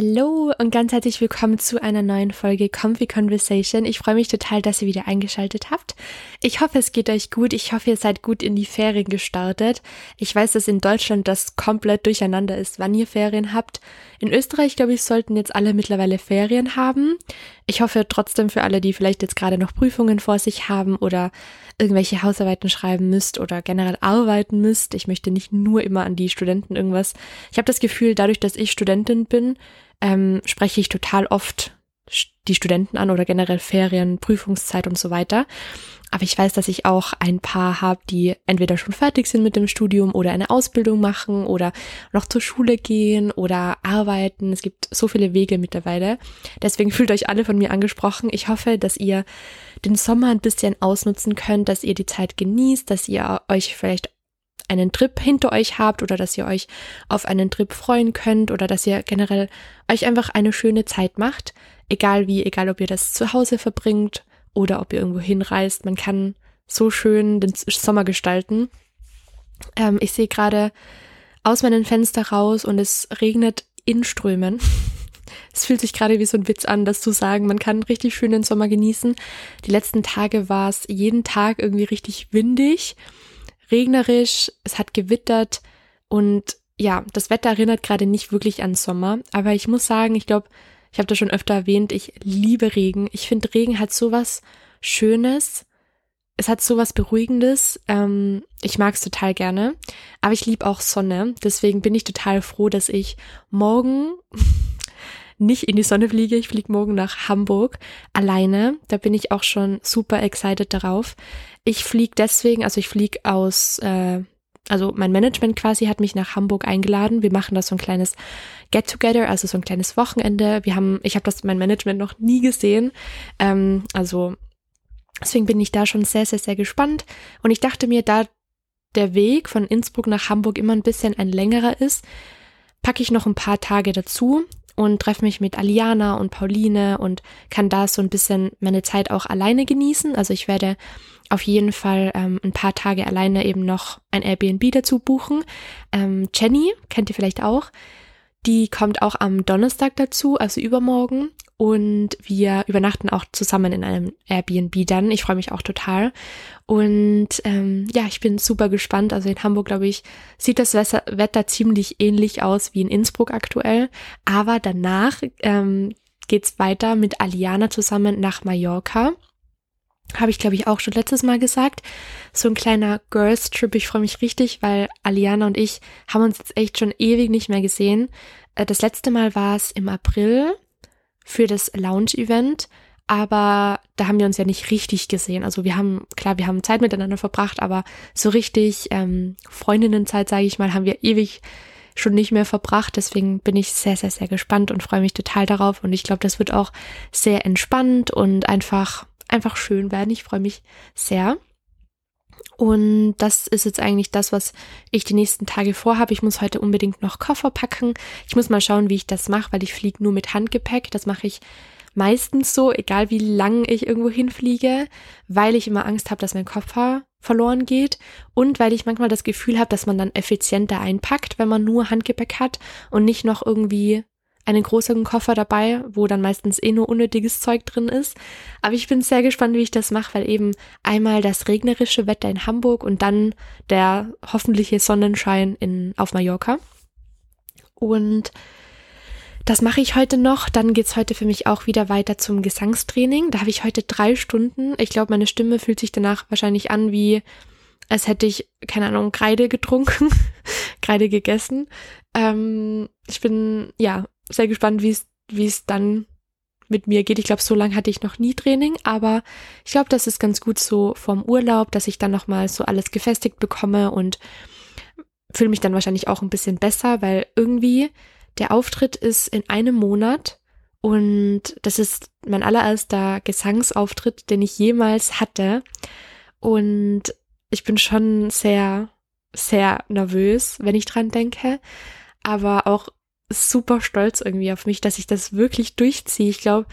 Hallo und ganz herzlich willkommen zu einer neuen Folge Comfy Conversation. Ich freue mich total, dass ihr wieder eingeschaltet habt. Ich hoffe, es geht euch gut. Ich hoffe, ihr seid gut in die Ferien gestartet. Ich weiß, dass in Deutschland das komplett durcheinander ist, wann ihr Ferien habt. In Österreich, glaube ich, sollten jetzt alle mittlerweile Ferien haben. Ich hoffe trotzdem für alle, die vielleicht jetzt gerade noch Prüfungen vor sich haben oder irgendwelche Hausarbeiten schreiben müsst oder generell arbeiten müsst. Ich möchte nicht nur immer an die Studenten irgendwas. Ich habe das Gefühl, dadurch, dass ich Studentin bin, ähm, spreche ich total oft die Studenten an oder generell Ferien, Prüfungszeit und so weiter. Aber ich weiß, dass ich auch ein paar habe, die entweder schon fertig sind mit dem Studium oder eine Ausbildung machen oder noch zur Schule gehen oder arbeiten. Es gibt so viele Wege mittlerweile. Deswegen fühlt euch alle von mir angesprochen. Ich hoffe, dass ihr den Sommer ein bisschen ausnutzen könnt, dass ihr die Zeit genießt, dass ihr euch vielleicht einen Trip hinter euch habt oder dass ihr euch auf einen Trip freuen könnt oder dass ihr generell euch einfach eine schöne Zeit macht. Egal wie, egal ob ihr das zu Hause verbringt oder ob ihr irgendwo hinreist. Man kann so schön den Sommer gestalten. Ähm, ich sehe gerade aus meinem Fenster raus und es regnet in Strömen. Es fühlt sich gerade wie so ein Witz an, das zu sagen. Man kann richtig schön den Sommer genießen. Die letzten Tage war es jeden Tag irgendwie richtig windig regnerisch, es hat gewittert und ja, das Wetter erinnert gerade nicht wirklich an Sommer, aber ich muss sagen, ich glaube, ich habe das schon öfter erwähnt, ich liebe Regen. Ich finde, Regen hat sowas Schönes. Es hat sowas Beruhigendes. Ähm, ich mag es total gerne. Aber ich liebe auch Sonne. Deswegen bin ich total froh, dass ich morgen nicht in die Sonne fliege. Ich fliege morgen nach Hamburg alleine. Da bin ich auch schon super excited darauf. Ich fliege deswegen, also ich fliege aus, äh, also mein Management quasi hat mich nach Hamburg eingeladen. Wir machen da so ein kleines Get-Together, also so ein kleines Wochenende. Wir haben, ich habe das mein Management noch nie gesehen. Ähm, also deswegen bin ich da schon sehr, sehr, sehr gespannt. Und ich dachte mir, da der Weg von Innsbruck nach Hamburg immer ein bisschen ein längerer ist, packe ich noch ein paar Tage dazu und treffe mich mit Aliana und Pauline und kann da so ein bisschen meine Zeit auch alleine genießen. Also ich werde auf jeden Fall ähm, ein paar Tage alleine eben noch ein Airbnb dazu buchen. Ähm, Jenny kennt ihr vielleicht auch. Die kommt auch am Donnerstag dazu, also übermorgen. Und wir übernachten auch zusammen in einem Airbnb dann. Ich freue mich auch total. Und ähm, ja, ich bin super gespannt. Also in Hamburg, glaube ich, sieht das Wetter ziemlich ähnlich aus wie in Innsbruck aktuell. Aber danach ähm, geht's weiter mit Aliana zusammen nach Mallorca. Habe ich, glaube ich, auch schon letztes Mal gesagt. So ein kleiner Girls Trip. Ich freue mich richtig, weil Aliana und ich haben uns jetzt echt schon ewig nicht mehr gesehen. Äh, das letzte Mal war es im April für das Lounge-Event, aber da haben wir uns ja nicht richtig gesehen. Also wir haben, klar, wir haben Zeit miteinander verbracht, aber so richtig ähm, Freundinnenzeit, sage ich mal, haben wir ewig schon nicht mehr verbracht. Deswegen bin ich sehr, sehr, sehr gespannt und freue mich total darauf. Und ich glaube, das wird auch sehr entspannt und einfach, einfach schön werden. Ich freue mich sehr. Und das ist jetzt eigentlich das, was ich die nächsten Tage vorhabe. Ich muss heute unbedingt noch Koffer packen. Ich muss mal schauen, wie ich das mache, weil ich fliege nur mit Handgepäck. Das mache ich meistens so, egal wie lang ich irgendwo hinfliege, weil ich immer Angst habe, dass mein Koffer verloren geht und weil ich manchmal das Gefühl habe, dass man dann effizienter einpackt, wenn man nur Handgepäck hat und nicht noch irgendwie einen großen Koffer dabei, wo dann meistens eh nur unnötiges Zeug drin ist. Aber ich bin sehr gespannt, wie ich das mache, weil eben einmal das regnerische Wetter in Hamburg und dann der hoffentliche Sonnenschein in, auf Mallorca. Und das mache ich heute noch. Dann geht's heute für mich auch wieder weiter zum Gesangstraining. Da habe ich heute drei Stunden. Ich glaube, meine Stimme fühlt sich danach wahrscheinlich an wie, als hätte ich, keine Ahnung, Kreide getrunken, Kreide gegessen. Ähm, ich bin, ja, sehr gespannt, wie es wie es dann mit mir geht. Ich glaube, so lange hatte ich noch nie Training, aber ich glaube, das ist ganz gut so vom Urlaub, dass ich dann nochmal so alles gefestigt bekomme und fühle mich dann wahrscheinlich auch ein bisschen besser, weil irgendwie der Auftritt ist in einem Monat und das ist mein allererster Gesangsauftritt, den ich jemals hatte und ich bin schon sehr, sehr nervös, wenn ich dran denke, aber auch super stolz irgendwie auf mich, dass ich das wirklich durchziehe. Ich glaube,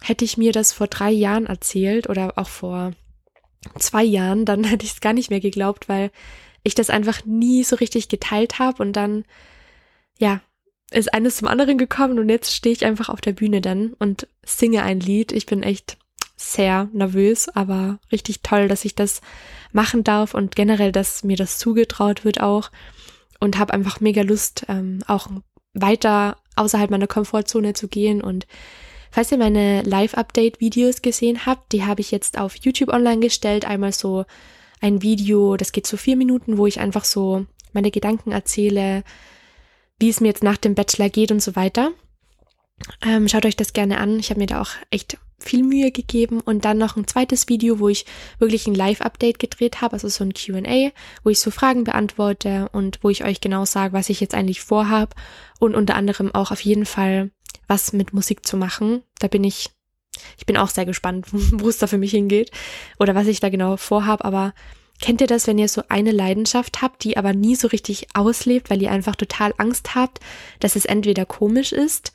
hätte ich mir das vor drei Jahren erzählt oder auch vor zwei Jahren, dann hätte ich es gar nicht mehr geglaubt, weil ich das einfach nie so richtig geteilt habe und dann, ja, ist eines zum anderen gekommen und jetzt stehe ich einfach auf der Bühne dann und singe ein Lied. Ich bin echt sehr nervös, aber richtig toll, dass ich das machen darf und generell, dass mir das zugetraut wird auch und habe einfach mega Lust, ähm, auch weiter außerhalb meiner Komfortzone zu gehen und Falls ihr meine Live-Update-Videos gesehen habt, die habe ich jetzt auf YouTube online gestellt. Einmal so ein Video, das geht so vier Minuten, wo ich einfach so meine Gedanken erzähle, wie es mir jetzt nach dem Bachelor geht und so weiter. Ähm, schaut euch das gerne an. Ich habe mir da auch echt viel Mühe gegeben und dann noch ein zweites Video, wo ich wirklich ein Live-Update gedreht habe, also so ein QA, wo ich so Fragen beantworte und wo ich euch genau sage, was ich jetzt eigentlich vorhab und unter anderem auch auf jeden Fall was mit Musik zu machen. Da bin ich, ich bin auch sehr gespannt, wo es da für mich hingeht oder was ich da genau vorhab, aber Kennt ihr das, wenn ihr so eine Leidenschaft habt, die aber nie so richtig auslebt, weil ihr einfach total Angst habt, dass es entweder komisch ist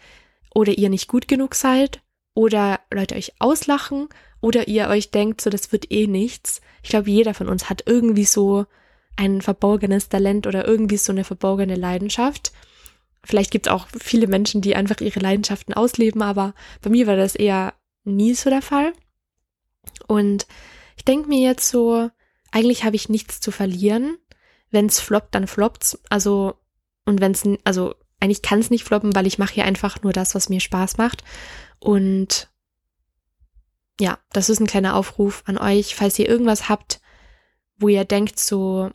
oder ihr nicht gut genug seid oder Leute euch auslachen oder ihr euch denkt, so das wird eh nichts. Ich glaube, jeder von uns hat irgendwie so ein verborgenes Talent oder irgendwie so eine verborgene Leidenschaft. Vielleicht gibt es auch viele Menschen, die einfach ihre Leidenschaften ausleben, aber bei mir war das eher nie so der Fall. Und ich denke mir jetzt so, eigentlich habe ich nichts zu verlieren. Wenn es floppt, dann floppt's. Also, und wenn es, also eigentlich kann es nicht floppen, weil ich mache hier einfach nur das, was mir Spaß macht. Und ja, das ist ein kleiner Aufruf an euch, falls ihr irgendwas habt, wo ihr denkt, so,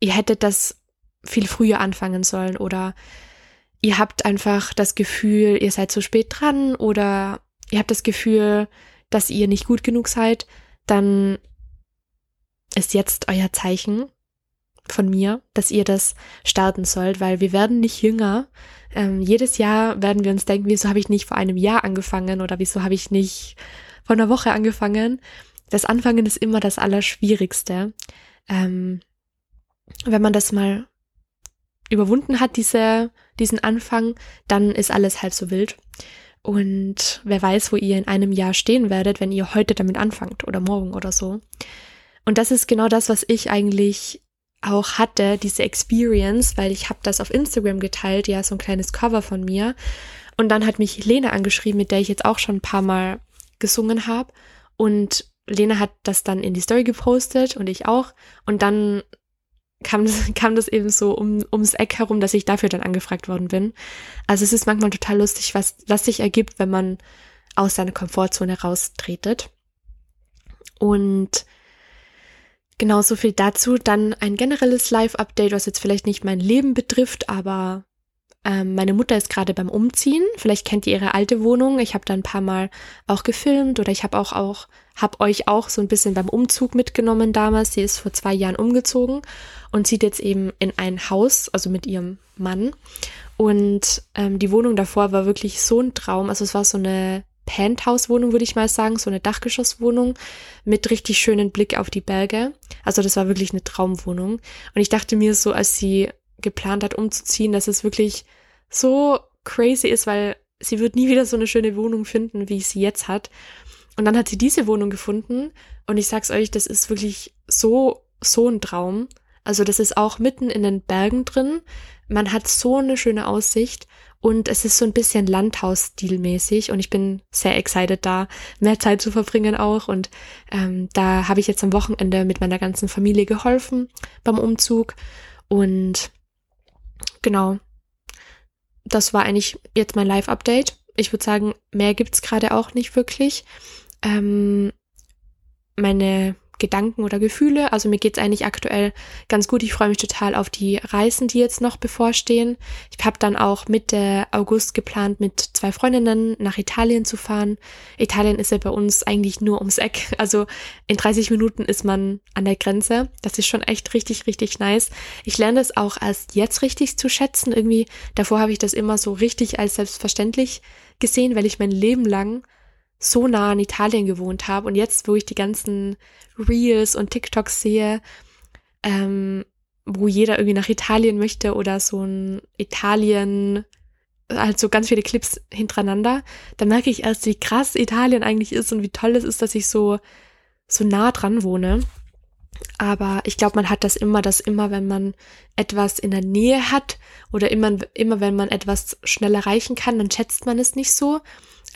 ihr hättet das viel früher anfangen sollen oder ihr habt einfach das Gefühl, ihr seid zu spät dran oder ihr habt das Gefühl, dass ihr nicht gut genug seid, dann ist jetzt euer Zeichen von mir, dass ihr das starten sollt, weil wir werden nicht jünger. Ähm, jedes Jahr werden wir uns denken, wieso habe ich nicht vor einem Jahr angefangen oder wieso habe ich nicht vor einer Woche angefangen. Das Anfangen ist immer das Allerschwierigste. Ähm, wenn man das mal überwunden hat, diese, diesen Anfang, dann ist alles halb so wild. Und wer weiß, wo ihr in einem Jahr stehen werdet, wenn ihr heute damit anfangt oder morgen oder so. Und das ist genau das, was ich eigentlich auch hatte, diese Experience, weil ich habe das auf Instagram geteilt, ja, so ein kleines Cover von mir. Und dann hat mich Lena angeschrieben, mit der ich jetzt auch schon ein paar Mal gesungen habe. Und Lena hat das dann in die Story gepostet und ich auch. Und dann kam das, kam das eben so um, ums Eck herum, dass ich dafür dann angefragt worden bin. Also es ist manchmal total lustig, was, was sich ergibt, wenn man aus seiner Komfortzone raustretet. Und Genau so viel dazu. Dann ein generelles Live-Update, was jetzt vielleicht nicht mein Leben betrifft, aber ähm, meine Mutter ist gerade beim Umziehen. Vielleicht kennt ihr ihre alte Wohnung. Ich habe da ein paar Mal auch gefilmt oder ich habe auch auch habe euch auch so ein bisschen beim Umzug mitgenommen damals. Sie ist vor zwei Jahren umgezogen und zieht jetzt eben in ein Haus, also mit ihrem Mann. Und ähm, die Wohnung davor war wirklich so ein Traum. Also es war so eine Penthouse-Wohnung, würde ich mal sagen, so eine Dachgeschosswohnung mit richtig schönen Blick auf die Berge. Also das war wirklich eine Traumwohnung. Und ich dachte mir so, als sie geplant hat, umzuziehen, dass es wirklich so crazy ist, weil sie wird nie wieder so eine schöne Wohnung finden, wie sie jetzt hat. Und dann hat sie diese Wohnung gefunden und ich sag's euch, das ist wirklich so, so ein Traum. Also das ist auch mitten in den Bergen drin. Man hat so eine schöne Aussicht und es ist so ein bisschen Landhaus-stilmäßig und ich bin sehr excited da, mehr Zeit zu verbringen auch. Und ähm, da habe ich jetzt am Wochenende mit meiner ganzen Familie geholfen beim Umzug. Und genau, das war eigentlich jetzt mein Live-Update. Ich würde sagen, mehr gibt's gerade auch nicht wirklich. Ähm, meine Gedanken oder Gefühle. Also mir geht's eigentlich aktuell ganz gut. Ich freue mich total auf die Reisen, die jetzt noch bevorstehen. Ich habe dann auch Mitte August geplant, mit zwei Freundinnen nach Italien zu fahren. Italien ist ja bei uns eigentlich nur ums Eck. Also in 30 Minuten ist man an der Grenze. Das ist schon echt richtig, richtig nice. Ich lerne das auch erst jetzt richtig zu schätzen. Irgendwie davor habe ich das immer so richtig als selbstverständlich gesehen, weil ich mein Leben lang so nah in Italien gewohnt habe und jetzt, wo ich die ganzen Reels und TikToks sehe, ähm, wo jeder irgendwie nach Italien möchte oder so ein Italien, halt so ganz viele Clips hintereinander, dann merke ich erst, wie krass Italien eigentlich ist und wie toll es ist, dass ich so, so nah dran wohne. Aber ich glaube, man hat das immer, dass immer, wenn man etwas in der Nähe hat oder immer, immer wenn man etwas schnell erreichen kann, dann schätzt man es nicht so,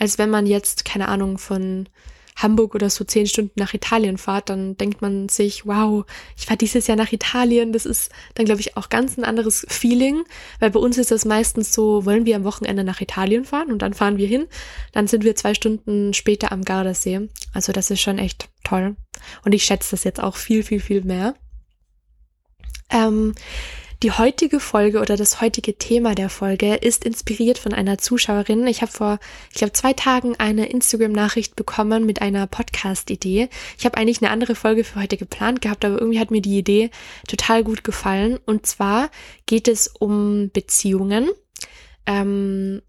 als wenn man jetzt, keine Ahnung, von Hamburg oder so zehn Stunden nach Italien fahrt, dann denkt man sich, wow, ich fahre dieses Jahr nach Italien. Das ist dann, glaube ich, auch ganz ein anderes Feeling, weil bei uns ist es meistens so, wollen wir am Wochenende nach Italien fahren und dann fahren wir hin. Dann sind wir zwei Stunden später am Gardasee. Also das ist schon echt toll. Und ich schätze das jetzt auch viel, viel, viel mehr. Ähm, die heutige Folge oder das heutige Thema der Folge ist inspiriert von einer Zuschauerin. Ich habe vor, ich glaube, zwei Tagen eine Instagram-Nachricht bekommen mit einer Podcast-Idee. Ich habe eigentlich eine andere Folge für heute geplant gehabt, aber irgendwie hat mir die Idee total gut gefallen. Und zwar geht es um Beziehungen. Ähm,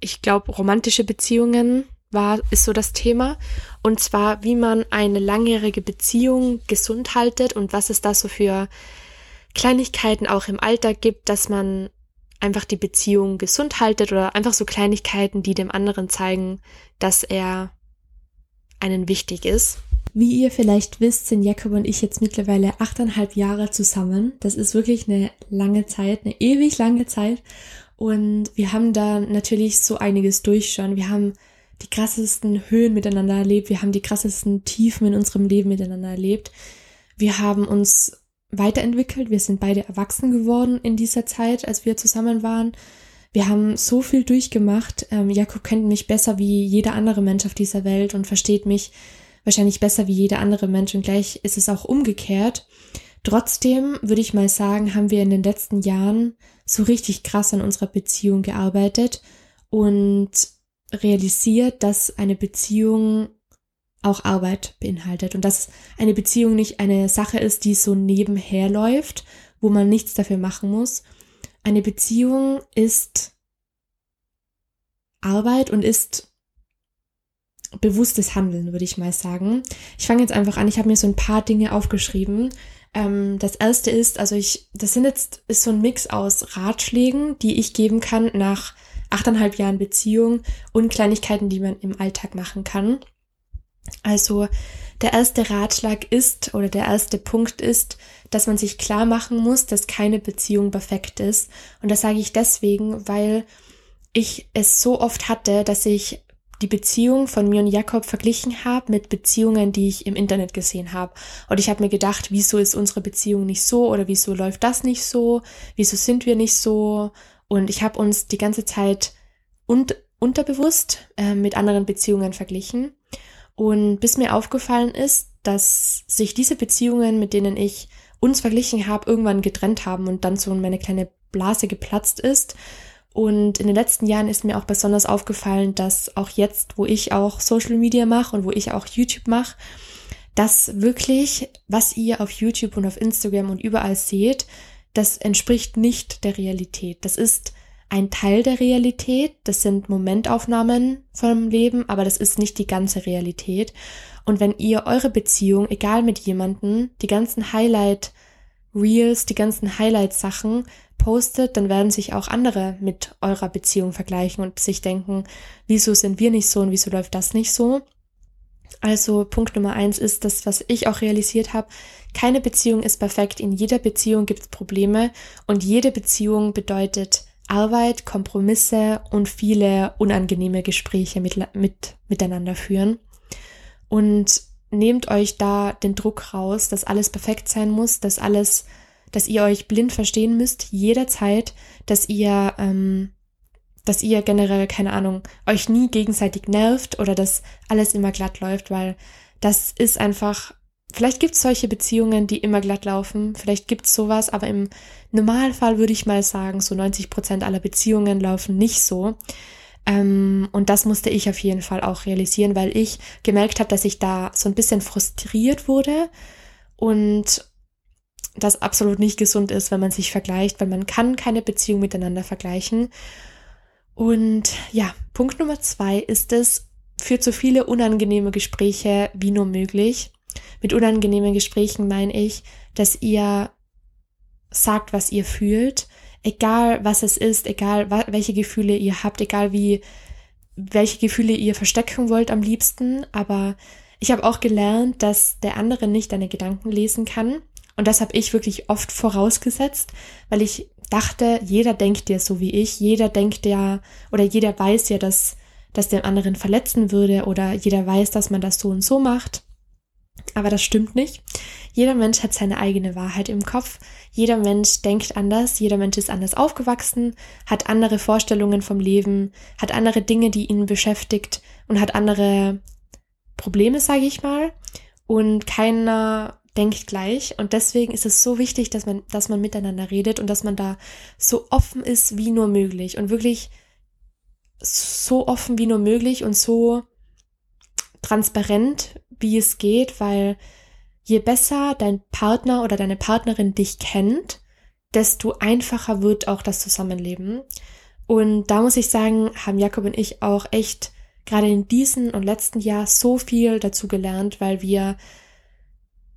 ich glaube, romantische Beziehungen war, ist so das Thema. Und zwar, wie man eine langjährige Beziehung gesund haltet und was es da so für Kleinigkeiten auch im Alltag gibt, dass man einfach die Beziehung gesund haltet oder einfach so Kleinigkeiten, die dem anderen zeigen, dass er einen wichtig ist. Wie ihr vielleicht wisst, sind Jakob und ich jetzt mittlerweile achteinhalb Jahre zusammen. Das ist wirklich eine lange Zeit, eine ewig lange Zeit. Und wir haben da natürlich so einiges durch schon. Wir haben die krassesten Höhen miteinander erlebt. Wir haben die krassesten Tiefen in unserem Leben miteinander erlebt. Wir haben uns weiterentwickelt. Wir sind beide erwachsen geworden in dieser Zeit, als wir zusammen waren. Wir haben so viel durchgemacht. Ähm, Jakob kennt mich besser wie jeder andere Mensch auf dieser Welt und versteht mich wahrscheinlich besser wie jeder andere Mensch und gleich ist es auch umgekehrt. Trotzdem würde ich mal sagen, haben wir in den letzten Jahren so richtig krass an unserer Beziehung gearbeitet und realisiert, dass eine Beziehung auch Arbeit beinhaltet und dass eine Beziehung nicht eine Sache ist, die so nebenher läuft, wo man nichts dafür machen muss. Eine Beziehung ist Arbeit und ist bewusstes Handeln, würde ich mal sagen. Ich fange jetzt einfach an. Ich habe mir so ein paar Dinge aufgeschrieben. Ähm, das erste ist, also ich, das sind jetzt, ist so ein Mix aus Ratschlägen, die ich geben kann nach achteinhalb Jahren Beziehung und Kleinigkeiten, die man im Alltag machen kann. Also der erste Ratschlag ist oder der erste Punkt ist, dass man sich klar machen muss, dass keine Beziehung perfekt ist. Und das sage ich deswegen, weil ich es so oft hatte, dass ich die Beziehung von mir und Jakob verglichen habe mit Beziehungen, die ich im Internet gesehen habe. Und ich habe mir gedacht, wieso ist unsere Beziehung nicht so oder wieso läuft das nicht so? Wieso sind wir nicht so? Und ich habe uns die ganze Zeit un unterbewusst äh, mit anderen Beziehungen verglichen. Und bis mir aufgefallen ist, dass sich diese Beziehungen, mit denen ich uns verglichen habe, irgendwann getrennt haben und dann so meine kleine Blase geplatzt ist. Und in den letzten Jahren ist mir auch besonders aufgefallen, dass auch jetzt, wo ich auch Social Media mache und wo ich auch YouTube mache, dass wirklich, was ihr auf YouTube und auf Instagram und überall seht, das entspricht nicht der Realität. Das ist ein Teil der Realität, das sind Momentaufnahmen vom Leben, aber das ist nicht die ganze Realität. Und wenn ihr eure Beziehung, egal mit jemanden, die ganzen Highlight Reels, die ganzen Highlight Sachen postet, dann werden sich auch andere mit eurer Beziehung vergleichen und sich denken, wieso sind wir nicht so und wieso läuft das nicht so? Also Punkt Nummer eins ist das, was ich auch realisiert habe. Keine Beziehung ist perfekt. In jeder Beziehung gibt es Probleme und jede Beziehung bedeutet Arbeit, Kompromisse und viele unangenehme Gespräche mit, mit, miteinander führen. Und nehmt euch da den Druck raus, dass alles perfekt sein muss, dass alles, dass ihr euch blind verstehen müsst, jederzeit, dass ihr, ähm, dass ihr generell, keine Ahnung, euch nie gegenseitig nervt oder dass alles immer glatt läuft, weil das ist einfach Vielleicht gibt es solche Beziehungen, die immer glatt laufen. Vielleicht gibt es sowas, aber im Normalfall würde ich mal sagen, so 90 Prozent aller Beziehungen laufen nicht so. Ähm, und das musste ich auf jeden Fall auch realisieren, weil ich gemerkt habe, dass ich da so ein bisschen frustriert wurde und das absolut nicht gesund ist, wenn man sich vergleicht, weil man kann keine Beziehung miteinander vergleichen. Und ja, Punkt Nummer zwei ist es, führt so viele unangenehme Gespräche wie nur möglich. Mit unangenehmen Gesprächen meine ich, dass ihr sagt, was ihr fühlt, egal was es ist, egal welche Gefühle ihr habt, egal wie welche Gefühle ihr verstecken wollt am liebsten, aber Ich habe auch gelernt, dass der andere nicht deine Gedanken lesen kann. Und das habe ich wirklich oft vorausgesetzt, weil ich dachte, jeder denkt ja so wie ich, jeder denkt ja oder jeder weiß ja, dass das den anderen verletzen würde oder jeder weiß, dass man das so und so macht. Aber das stimmt nicht. Jeder Mensch hat seine eigene Wahrheit im Kopf. Jeder Mensch denkt anders. Jeder Mensch ist anders aufgewachsen, hat andere Vorstellungen vom Leben, hat andere Dinge, die ihn beschäftigt und hat andere Probleme, sage ich mal. Und keiner denkt gleich. Und deswegen ist es so wichtig, dass man, dass man miteinander redet und dass man da so offen ist wie nur möglich und wirklich so offen wie nur möglich und so transparent, wie es geht, weil je besser dein Partner oder deine Partnerin dich kennt, desto einfacher wird auch das Zusammenleben. Und da muss ich sagen, haben Jakob und ich auch echt gerade in diesem und letzten Jahr so viel dazu gelernt, weil wir,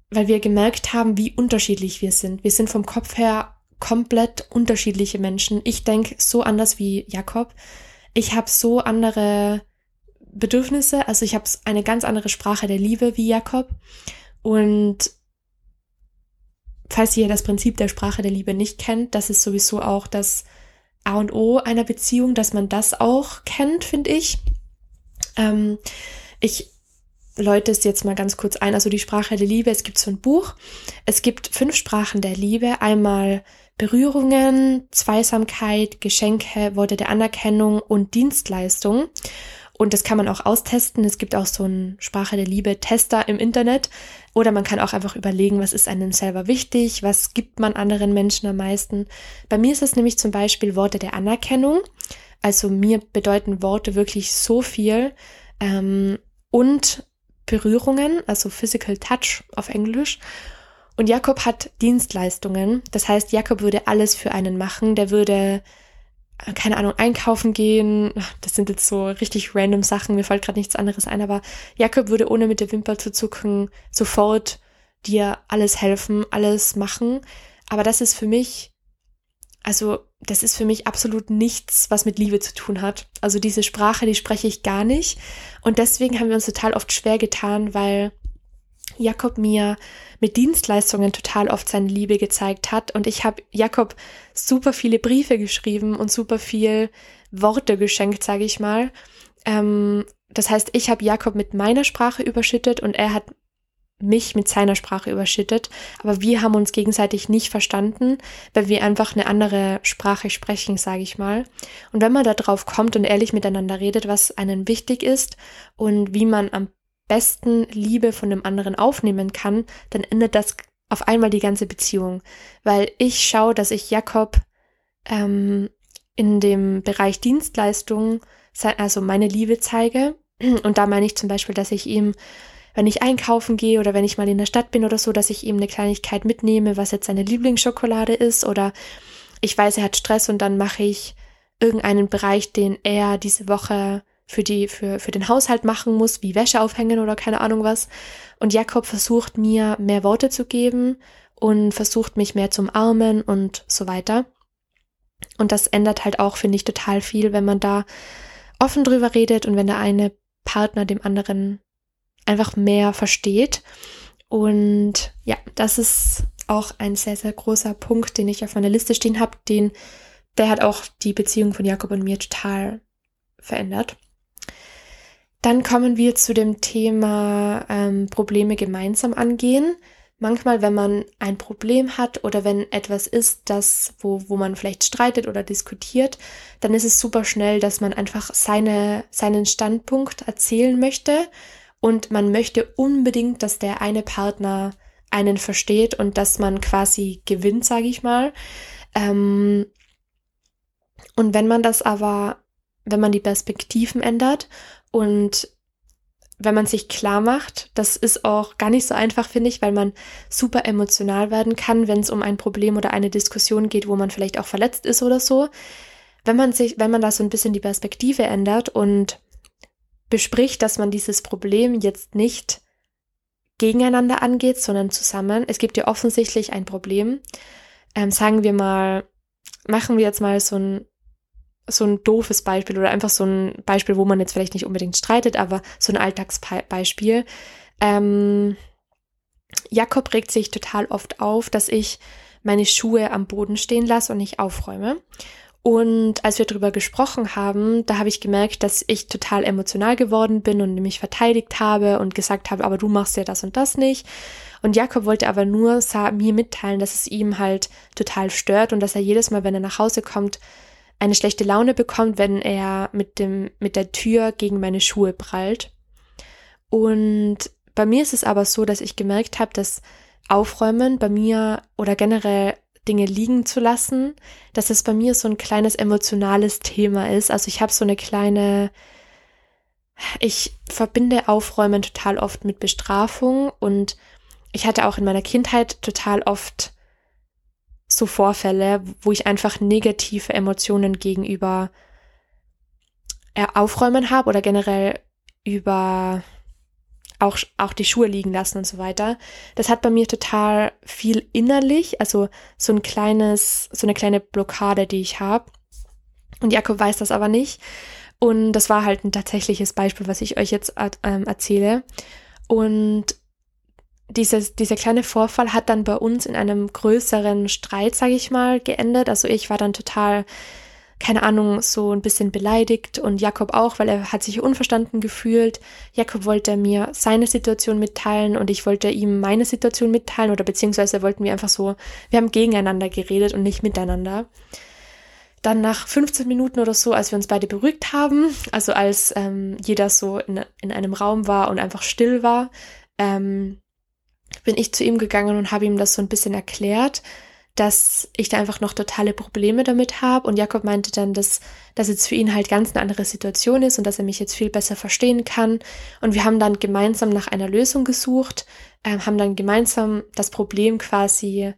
weil wir gemerkt haben, wie unterschiedlich wir sind. Wir sind vom Kopf her komplett unterschiedliche Menschen. Ich denke so anders wie Jakob. Ich habe so andere Bedürfnisse, also ich habe eine ganz andere Sprache der Liebe wie Jakob. Und falls ihr das Prinzip der Sprache der Liebe nicht kennt, das ist sowieso auch das A und O einer Beziehung, dass man das auch kennt, finde ich. Ähm, ich läute es jetzt mal ganz kurz ein. Also die Sprache der Liebe, es gibt so ein Buch. Es gibt fünf Sprachen der Liebe. Einmal Berührungen, Zweisamkeit, Geschenke, Worte der Anerkennung und Dienstleistung. Und das kann man auch austesten. Es gibt auch so einen Sprache der Liebe Tester im Internet. Oder man kann auch einfach überlegen, was ist einem selber wichtig, was gibt man anderen Menschen am meisten. Bei mir ist es nämlich zum Beispiel Worte der Anerkennung. Also mir bedeuten Worte wirklich so viel. Ähm, und Berührungen, also Physical Touch auf Englisch. Und Jakob hat Dienstleistungen. Das heißt, Jakob würde alles für einen machen. Der würde, keine Ahnung, einkaufen gehen. Das sind jetzt so richtig random Sachen. Mir fällt gerade nichts anderes ein. Aber Jakob würde ohne mit der Wimper zu zucken sofort dir alles helfen, alles machen. Aber das ist für mich, also das ist für mich absolut nichts, was mit Liebe zu tun hat. Also diese Sprache, die spreche ich gar nicht. Und deswegen haben wir uns total oft schwer getan, weil Jakob mir mit Dienstleistungen total oft seine Liebe gezeigt hat. Und ich habe Jakob super viele Briefe geschrieben und super viel Worte geschenkt, sage ich mal. Ähm, das heißt, ich habe Jakob mit meiner Sprache überschüttet und er hat mich mit seiner Sprache überschüttet, aber wir haben uns gegenseitig nicht verstanden, weil wir einfach eine andere Sprache sprechen, sage ich mal. Und wenn man da drauf kommt und ehrlich miteinander redet, was einen wichtig ist und wie man am besten Liebe von dem anderen aufnehmen kann, dann ändert das auf einmal die ganze Beziehung, weil ich schaue, dass ich Jakob ähm, in dem Bereich Dienstleistungen, also meine Liebe zeige. Und da meine ich zum Beispiel, dass ich ihm wenn ich einkaufen gehe oder wenn ich mal in der Stadt bin oder so, dass ich ihm eine Kleinigkeit mitnehme, was jetzt seine Lieblingsschokolade ist oder ich weiß, er hat Stress und dann mache ich irgendeinen Bereich, den er diese Woche für die, für, für den Haushalt machen muss, wie Wäsche aufhängen oder keine Ahnung was. Und Jakob versucht mir mehr Worte zu geben und versucht mich mehr zum Armen und so weiter. Und das ändert halt auch, finde ich, total viel, wenn man da offen drüber redet und wenn der eine Partner dem anderen einfach mehr versteht. Und ja, das ist auch ein sehr, sehr großer Punkt, den ich auf meiner Liste stehen habe. Den, der hat auch die Beziehung von Jakob und mir total verändert. Dann kommen wir zu dem Thema ähm, Probleme gemeinsam angehen. Manchmal, wenn man ein Problem hat oder wenn etwas ist, das, wo, wo man vielleicht streitet oder diskutiert, dann ist es super schnell, dass man einfach seine, seinen Standpunkt erzählen möchte und man möchte unbedingt, dass der eine Partner einen versteht und dass man quasi gewinnt, sage ich mal. Ähm, und wenn man das aber, wenn man die Perspektiven ändert und wenn man sich klar macht, das ist auch gar nicht so einfach, finde ich, weil man super emotional werden kann, wenn es um ein Problem oder eine Diskussion geht, wo man vielleicht auch verletzt ist oder so. Wenn man sich, wenn man da so ein bisschen die Perspektive ändert und bespricht, dass man dieses Problem jetzt nicht gegeneinander angeht, sondern zusammen. Es gibt ja offensichtlich ein Problem. Ähm, sagen wir mal, machen wir jetzt mal so ein, so ein doofes Beispiel oder einfach so ein Beispiel, wo man jetzt vielleicht nicht unbedingt streitet, aber so ein Alltagsbeispiel. Ähm, Jakob regt sich total oft auf, dass ich meine Schuhe am Boden stehen lasse und nicht aufräume. Und als wir darüber gesprochen haben, da habe ich gemerkt, dass ich total emotional geworden bin und mich verteidigt habe und gesagt habe, aber du machst ja das und das nicht. Und Jakob wollte aber nur mir mitteilen, dass es ihm halt total stört und dass er jedes Mal, wenn er nach Hause kommt, eine schlechte Laune bekommt, wenn er mit dem, mit der Tür gegen meine Schuhe prallt. Und bei mir ist es aber so, dass ich gemerkt habe, dass Aufräumen bei mir oder generell Dinge liegen zu lassen, dass es bei mir so ein kleines emotionales Thema ist. Also ich habe so eine kleine, ich verbinde Aufräumen total oft mit Bestrafung und ich hatte auch in meiner Kindheit total oft so Vorfälle, wo ich einfach negative Emotionen gegenüber äh, Aufräumen habe oder generell über auch, auch die Schuhe liegen lassen und so weiter. Das hat bei mir total viel innerlich, also so ein kleines, so eine kleine Blockade, die ich habe. Und Jakob weiß das aber nicht. Und das war halt ein tatsächliches Beispiel, was ich euch jetzt ähm, erzähle. Und dieses, dieser kleine Vorfall hat dann bei uns in einem größeren Streit, sage ich mal, geendet. Also ich war dann total keine Ahnung, so ein bisschen beleidigt und Jakob auch, weil er hat sich unverstanden gefühlt. Jakob wollte mir seine Situation mitteilen und ich wollte ihm meine Situation mitteilen oder beziehungsweise wollten wir einfach so, wir haben gegeneinander geredet und nicht miteinander. Dann nach 15 Minuten oder so, als wir uns beide beruhigt haben, also als ähm, jeder so in, in einem Raum war und einfach still war, ähm, bin ich zu ihm gegangen und habe ihm das so ein bisschen erklärt dass ich da einfach noch totale Probleme damit habe. Und Jakob meinte dann, dass das jetzt für ihn halt ganz eine andere Situation ist und dass er mich jetzt viel besser verstehen kann. Und wir haben dann gemeinsam nach einer Lösung gesucht, äh, haben dann gemeinsam das Problem quasi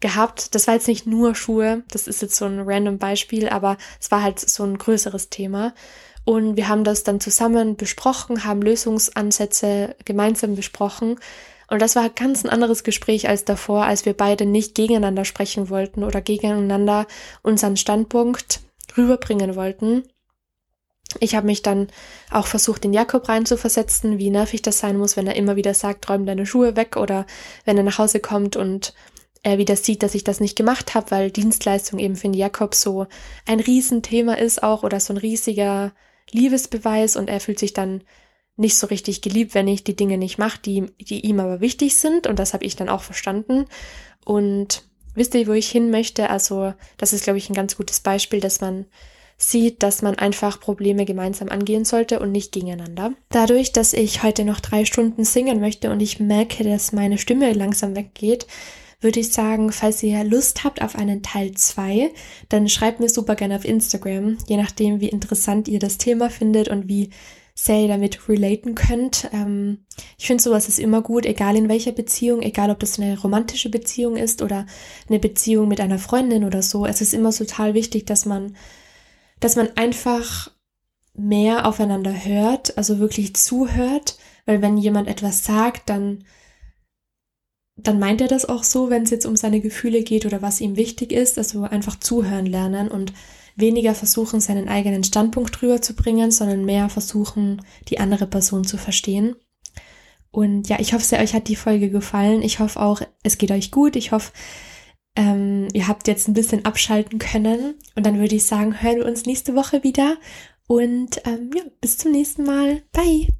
gehabt. Das war jetzt nicht nur Schuhe, das ist jetzt so ein random Beispiel, aber es war halt so ein größeres Thema. Und wir haben das dann zusammen besprochen, haben Lösungsansätze gemeinsam besprochen und das war ganz ein anderes Gespräch als davor, als wir beide nicht gegeneinander sprechen wollten oder gegeneinander unseren Standpunkt rüberbringen wollten. Ich habe mich dann auch versucht, den Jakob reinzuversetzen, wie nervig das sein muss, wenn er immer wieder sagt, räum deine Schuhe weg oder wenn er nach Hause kommt und er wieder sieht, dass ich das nicht gemacht habe, weil Dienstleistung eben für den Jakob so ein Riesenthema ist auch oder so ein riesiger Liebesbeweis und er fühlt sich dann nicht so richtig geliebt, wenn ich die Dinge nicht mache, die, die ihm aber wichtig sind. Und das habe ich dann auch verstanden. Und wisst ihr, wo ich hin möchte? Also, das ist, glaube ich, ein ganz gutes Beispiel, dass man sieht, dass man einfach Probleme gemeinsam angehen sollte und nicht gegeneinander. Dadurch, dass ich heute noch drei Stunden singen möchte und ich merke, dass meine Stimme langsam weggeht, würde ich sagen, falls ihr Lust habt auf einen Teil 2, dann schreibt mir super gerne auf Instagram, je nachdem, wie interessant ihr das Thema findet und wie sehr damit relaten könnt. Ähm, ich finde sowas ist immer gut, egal in welcher Beziehung, egal ob das eine romantische Beziehung ist oder eine Beziehung mit einer Freundin oder so. Es ist immer total wichtig, dass man, dass man einfach mehr aufeinander hört, also wirklich zuhört, weil wenn jemand etwas sagt, dann dann meint er das auch so, wenn es jetzt um seine Gefühle geht oder was ihm wichtig ist, also einfach zuhören lernen und weniger versuchen, seinen eigenen Standpunkt drüber zu bringen, sondern mehr versuchen, die andere Person zu verstehen. Und ja, ich hoffe sehr, euch hat die Folge gefallen. Ich hoffe auch, es geht euch gut. Ich hoffe, ähm, ihr habt jetzt ein bisschen abschalten können. Und dann würde ich sagen, hören wir uns nächste Woche wieder. Und ähm, ja, bis zum nächsten Mal. Bye.